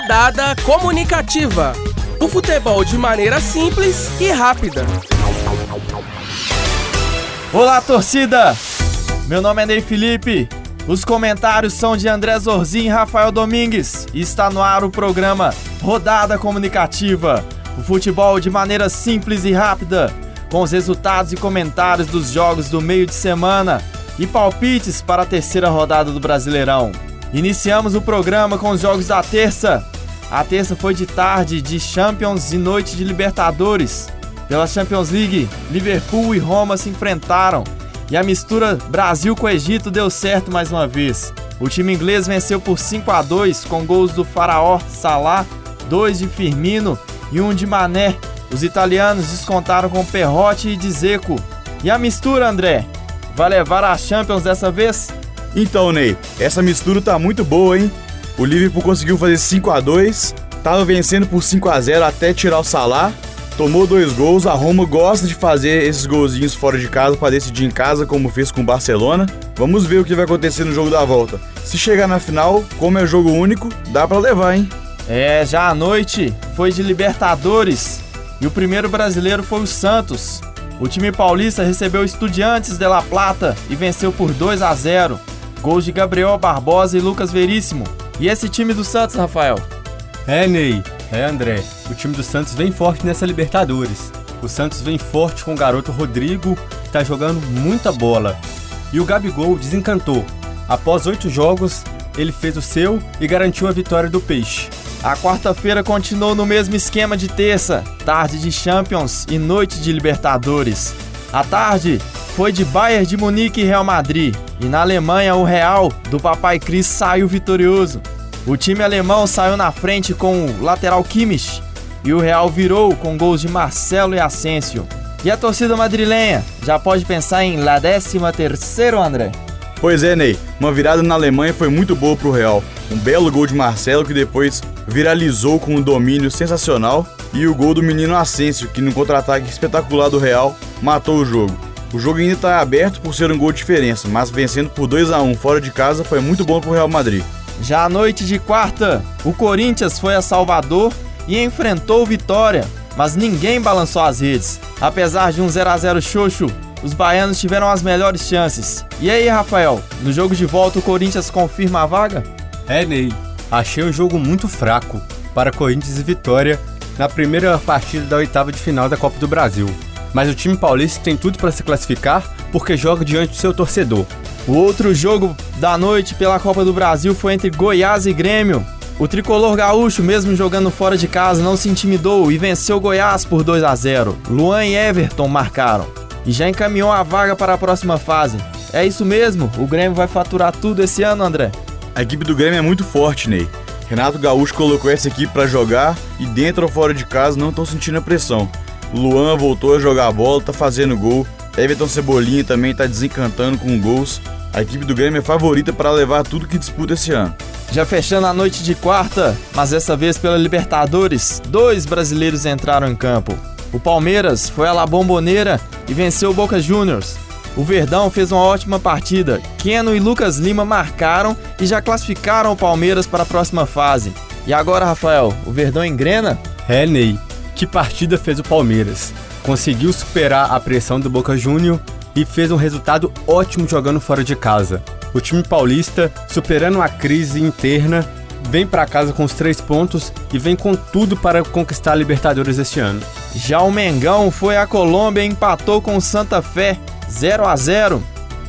Rodada Comunicativa. O futebol de maneira simples e rápida. Olá, torcida! Meu nome é Ney Felipe. Os comentários são de André Zorzin e Rafael Domingues. E está no ar o programa Rodada Comunicativa. O futebol de maneira simples e rápida, com os resultados e comentários dos jogos do meio de semana e palpites para a terceira rodada do Brasileirão. Iniciamos o programa com os jogos da terça. A terça foi de tarde de Champions e noite de Libertadores. Pela Champions League, Liverpool e Roma se enfrentaram e a mistura Brasil com Egito deu certo mais uma vez. O time inglês venceu por 5 a 2 com gols do Faraó Salah, dois de Firmino e um de Mané. Os italianos descontaram com Perrotti e Dzeko. E a mistura, André? Vai levar a Champions dessa vez? Então, Ney, essa mistura tá muito boa, hein? O Liverpool conseguiu fazer 5 a 2 tava vencendo por 5 a 0 até tirar o Salah, tomou dois gols. A Roma gosta de fazer esses golzinhos fora de casa para decidir em casa, como fez com o Barcelona. Vamos ver o que vai acontecer no jogo da volta. Se chegar na final, como é jogo único, dá para levar, hein? É, já à noite foi de Libertadores e o primeiro brasileiro foi o Santos. O time paulista recebeu Estudiantes de La Plata e venceu por 2 a 0. Gols de Gabriel Barbosa e Lucas Veríssimo. E esse time do Santos, Rafael? É, Ney. É, André. O time do Santos vem forte nessa Libertadores. O Santos vem forte com o garoto Rodrigo, que tá jogando muita bola. E o Gabigol desencantou. Após oito jogos, ele fez o seu e garantiu a vitória do Peixe. A quarta-feira continuou no mesmo esquema de terça, tarde de Champions e noite de Libertadores. A tarde foi de Bayern de Munique e Real Madrid, e na Alemanha o Real do Papai Cris saiu vitorioso. O time alemão saiu na frente com o lateral Kimmich e o Real virou com gols de Marcelo e Asensio. E a torcida madrilenha já pode pensar em La 13 terceiro, André? Pois é, Ney. Uma virada na Alemanha foi muito boa pro Real. Um belo gol de Marcelo que depois viralizou com um domínio sensacional e o gol do menino Asensio, que no contra-ataque espetacular do Real matou o jogo. O jogo ainda está aberto por ser um gol de diferença, mas vencendo por 2 a 1 fora de casa foi muito bom pro Real Madrid. Já à noite de quarta, o Corinthians foi a Salvador e enfrentou Vitória, mas ninguém balançou as redes. Apesar de um 0 a 0 xoxo, os baianos tiveram as melhores chances. E aí, Rafael, no jogo de volta o Corinthians confirma a vaga? É, Ney. Achei o jogo muito fraco para Corinthians e Vitória na primeira partida da oitava de final da Copa do Brasil. Mas o time paulista tem tudo para se classificar porque joga diante do seu torcedor. O outro jogo da noite pela Copa do Brasil foi entre Goiás e Grêmio. O tricolor gaúcho, mesmo jogando fora de casa, não se intimidou e venceu Goiás por 2 a 0. Luan e Everton marcaram e já encaminhou a vaga para a próxima fase. É isso mesmo? O Grêmio vai faturar tudo esse ano, André? A equipe do Grêmio é muito forte, Ney. Renato Gaúcho colocou essa equipe para jogar e dentro ou fora de casa não estão sentindo a pressão. Luan voltou a jogar a bola, tá fazendo gol. Everton Cebolinha também tá desencantando com gols. A equipe do Grêmio é favorita para levar tudo que disputa esse ano. Já fechando a noite de quarta, mas dessa vez pela Libertadores, dois brasileiros entraram em campo. O Palmeiras foi a La Bomboneira e venceu o Boca Juniors. O Verdão fez uma ótima partida. Keno e Lucas Lima marcaram e já classificaram o Palmeiras para a próxima fase. E agora, Rafael, o Verdão engrena? É, Ney. Que partida fez o Palmeiras? Conseguiu superar a pressão do Boca Júnior e fez um resultado ótimo jogando fora de casa. O time paulista, superando a crise interna, vem para casa com os três pontos e vem com tudo para conquistar a Libertadores este ano. Já o Mengão foi à Colômbia e empatou com o Santa Fé 0 a 0.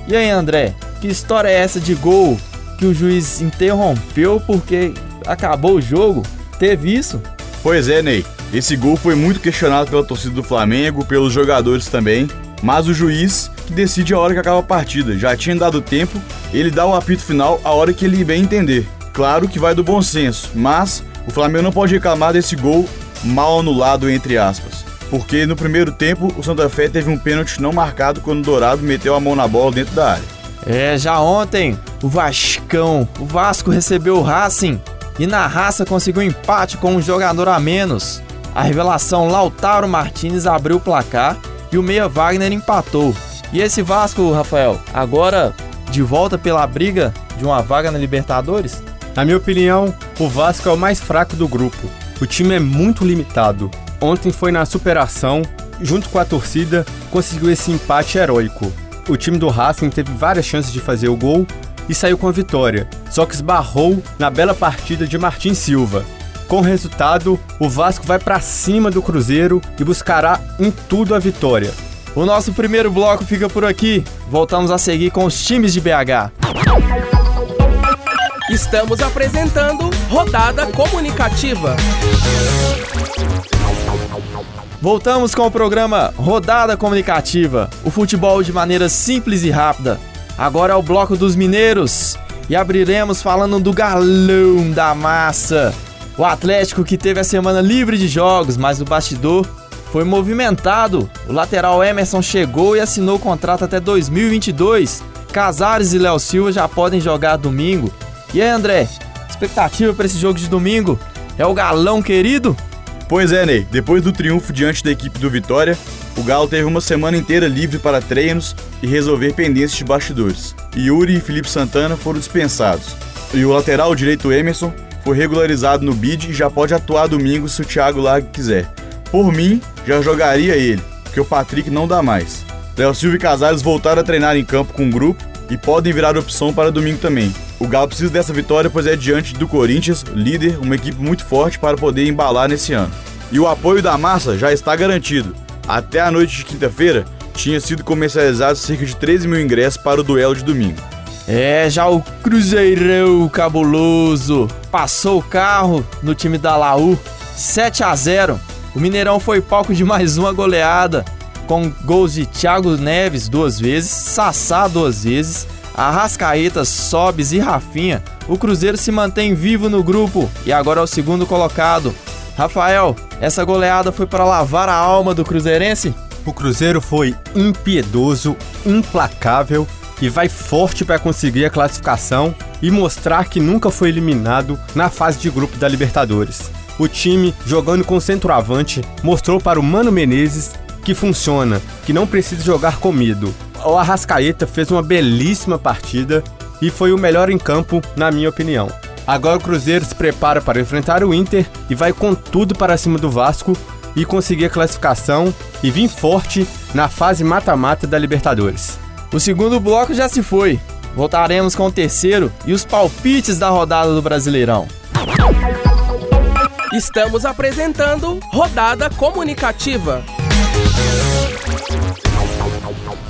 E aí, André, que história é essa de gol que o juiz interrompeu porque acabou o jogo? Teve isso? Pois é, Ney. Esse gol foi muito questionado pela torcida do Flamengo, pelos jogadores também, mas o juiz que decide a hora que acaba a partida. Já tinha dado tempo, ele dá o apito final a hora que ele bem entender. Claro que vai do bom senso, mas o Flamengo não pode reclamar desse gol mal anulado entre aspas. Porque no primeiro tempo o Santa Fé teve um pênalti não marcado quando o Dourado meteu a mão na bola dentro da área. É, já ontem o Vascão, o Vasco recebeu o Racing e na raça conseguiu empate com um jogador a menos. A revelação Lautaro Martinez abriu o placar e o Meia Wagner empatou. E esse Vasco, Rafael, agora de volta pela briga de uma vaga na Libertadores? Na minha opinião, o Vasco é o mais fraco do grupo. O time é muito limitado. Ontem foi na superação, junto com a torcida, conseguiu esse empate heróico. O time do Racing teve várias chances de fazer o gol e saiu com a vitória, só que esbarrou na bela partida de Martin Silva. Com o resultado, o Vasco vai para cima do Cruzeiro e buscará em tudo a vitória. O nosso primeiro bloco fica por aqui. Voltamos a seguir com os times de BH. Estamos apresentando Rodada Comunicativa. Voltamos com o programa Rodada Comunicativa, o futebol de maneira simples e rápida. Agora é o bloco dos mineiros e abriremos falando do galão da massa. O Atlético que teve a semana livre de jogos, mas o bastidor foi movimentado. O lateral Emerson chegou e assinou o contrato até 2022. Casares e Léo Silva já podem jogar domingo. E aí, André? Expectativa para esse jogo de domingo? É o galão querido? Pois é, Ney. Depois do triunfo diante da equipe do Vitória, o Galo teve uma semana inteira livre para treinos e resolver pendências de bastidores. Yuri e Felipe Santana foram dispensados. E o lateral direito Emerson foi regularizado no bid e já pode atuar domingo se o Thiago Lag quiser. Por mim, já jogaria ele, porque o Patrick não dá mais. Léo Silva e Casares voltaram a treinar em campo com o grupo e podem virar opção para domingo também. O Galo precisa dessa vitória, pois é diante do Corinthians, líder, uma equipe muito forte para poder embalar nesse ano. E o apoio da massa já está garantido. Até a noite de quinta-feira, tinha sido comercializado cerca de 13 mil ingressos para o duelo de domingo. É, já o Cruzeirão cabuloso passou o carro no time da Laú 7 a 0. O Mineirão foi palco de mais uma goleada, com gols de Thiago Neves duas vezes, Sassá duas vezes, Arrascaeta, Sobes e Rafinha. O Cruzeiro se mantém vivo no grupo e agora é o segundo colocado. Rafael, essa goleada foi para lavar a alma do cruzeirense? O Cruzeiro foi impiedoso, implacável e vai forte para conseguir a classificação e mostrar que nunca foi eliminado na fase de grupo da Libertadores. O time, jogando com centroavante, mostrou para o Mano Menezes que funciona, que não precisa jogar com medo. O Arrascaeta fez uma belíssima partida e foi o melhor em campo, na minha opinião. Agora o Cruzeiro se prepara para enfrentar o Inter e vai com tudo para cima do Vasco e conseguir a classificação e vir forte na fase mata-mata da Libertadores. O segundo bloco já se foi. Voltaremos com o terceiro e os palpites da rodada do Brasileirão. Estamos apresentando Rodada Comunicativa.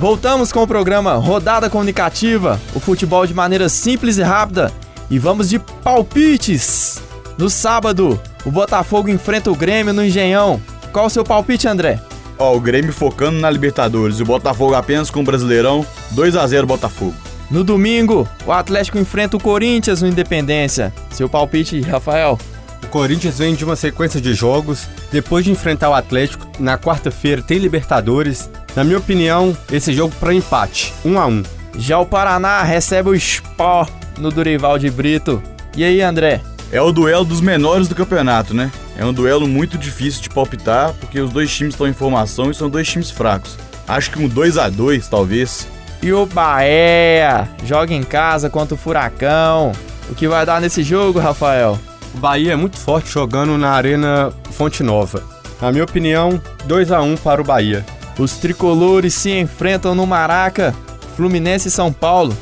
Voltamos com o programa Rodada Comunicativa, o futebol de maneira simples e rápida. E vamos de palpites. No sábado, o Botafogo enfrenta o Grêmio no Engenhão. Qual o seu palpite, André? Ó, o Grêmio focando na Libertadores e o Botafogo apenas com o Brasileirão, 2 a 0 Botafogo. No domingo, o Atlético enfrenta o Corinthians no Independência. Seu palpite, Rafael? O Corinthians vem de uma sequência de jogos. Depois de enfrentar o Atlético, na quarta-feira tem Libertadores. Na minha opinião, esse jogo para empate, 1 a 1. Já o Paraná recebe o Sport no Durival de Brito. E aí, André? É o duelo dos menores do campeonato, né? É um duelo muito difícil de palpitar, porque os dois times estão em formação e são dois times fracos. Acho que um 2 a 2 talvez. E o Bahia joga em casa contra o Furacão. O que vai dar nesse jogo, Rafael? O Bahia é muito forte jogando na Arena Fonte Nova. Na minha opinião, 2 a 1 para o Bahia. Os tricolores se enfrentam no Maraca, Fluminense e São Paulo.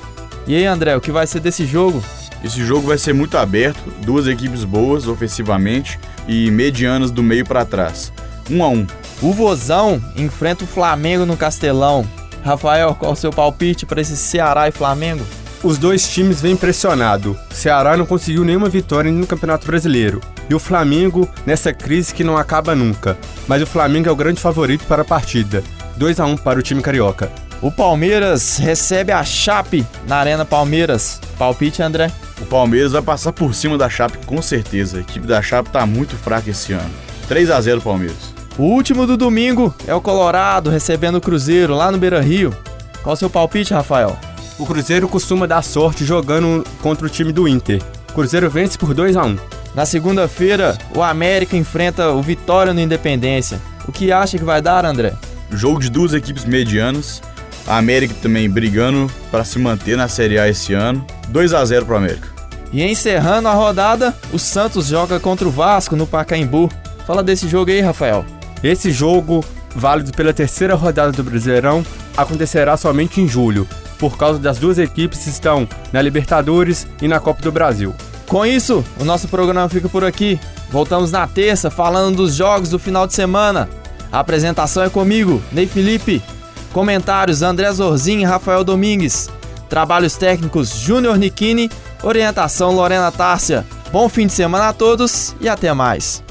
E aí, André, o que vai ser desse jogo? Esse jogo vai ser muito aberto, duas equipes boas ofensivamente e medianas do meio para trás. 1 um a 1. Um. O Vozão enfrenta o Flamengo no Castelão. Rafael, qual o seu palpite para esse Ceará e Flamengo? Os dois times vêm pressionado. Ceará não conseguiu nenhuma vitória no Campeonato Brasileiro. E o Flamengo nessa crise que não acaba nunca. Mas o Flamengo é o grande favorito para a partida. 2 a 1 para o time carioca. O Palmeiras recebe a Chape na Arena Palmeiras. Palpite, André? O Palmeiras vai passar por cima da Chape com certeza. A equipe da Chape tá muito fraca esse ano. 3 a 0 Palmeiras. O último do domingo é o Colorado recebendo o Cruzeiro lá no Beira-Rio. Qual o seu palpite, Rafael? O Cruzeiro costuma dar sorte jogando contra o time do Inter. O Cruzeiro vence por 2 a 1. Na segunda-feira, o América enfrenta o Vitória no Independência. O que acha que vai dar, André? Jogo de duas equipes medianas. A América também brigando para se manter na Série A esse ano. 2 a 0 para o América. E encerrando a rodada, o Santos joga contra o Vasco no Pacaembu. Fala desse jogo aí, Rafael. Esse jogo, válido pela terceira rodada do Brasileirão, acontecerá somente em julho, por causa das duas equipes que estão na Libertadores e na Copa do Brasil. Com isso, o nosso programa fica por aqui. Voltamos na terça falando dos jogos do final de semana. A apresentação é comigo, Ney Felipe. Comentários André Zorzin e Rafael Domingues. Trabalhos técnicos Júnior Nikini. Orientação Lorena Tárcia. Bom fim de semana a todos e até mais.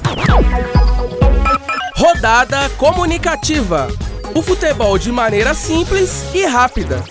Rodada comunicativa. O futebol de maneira simples e rápida.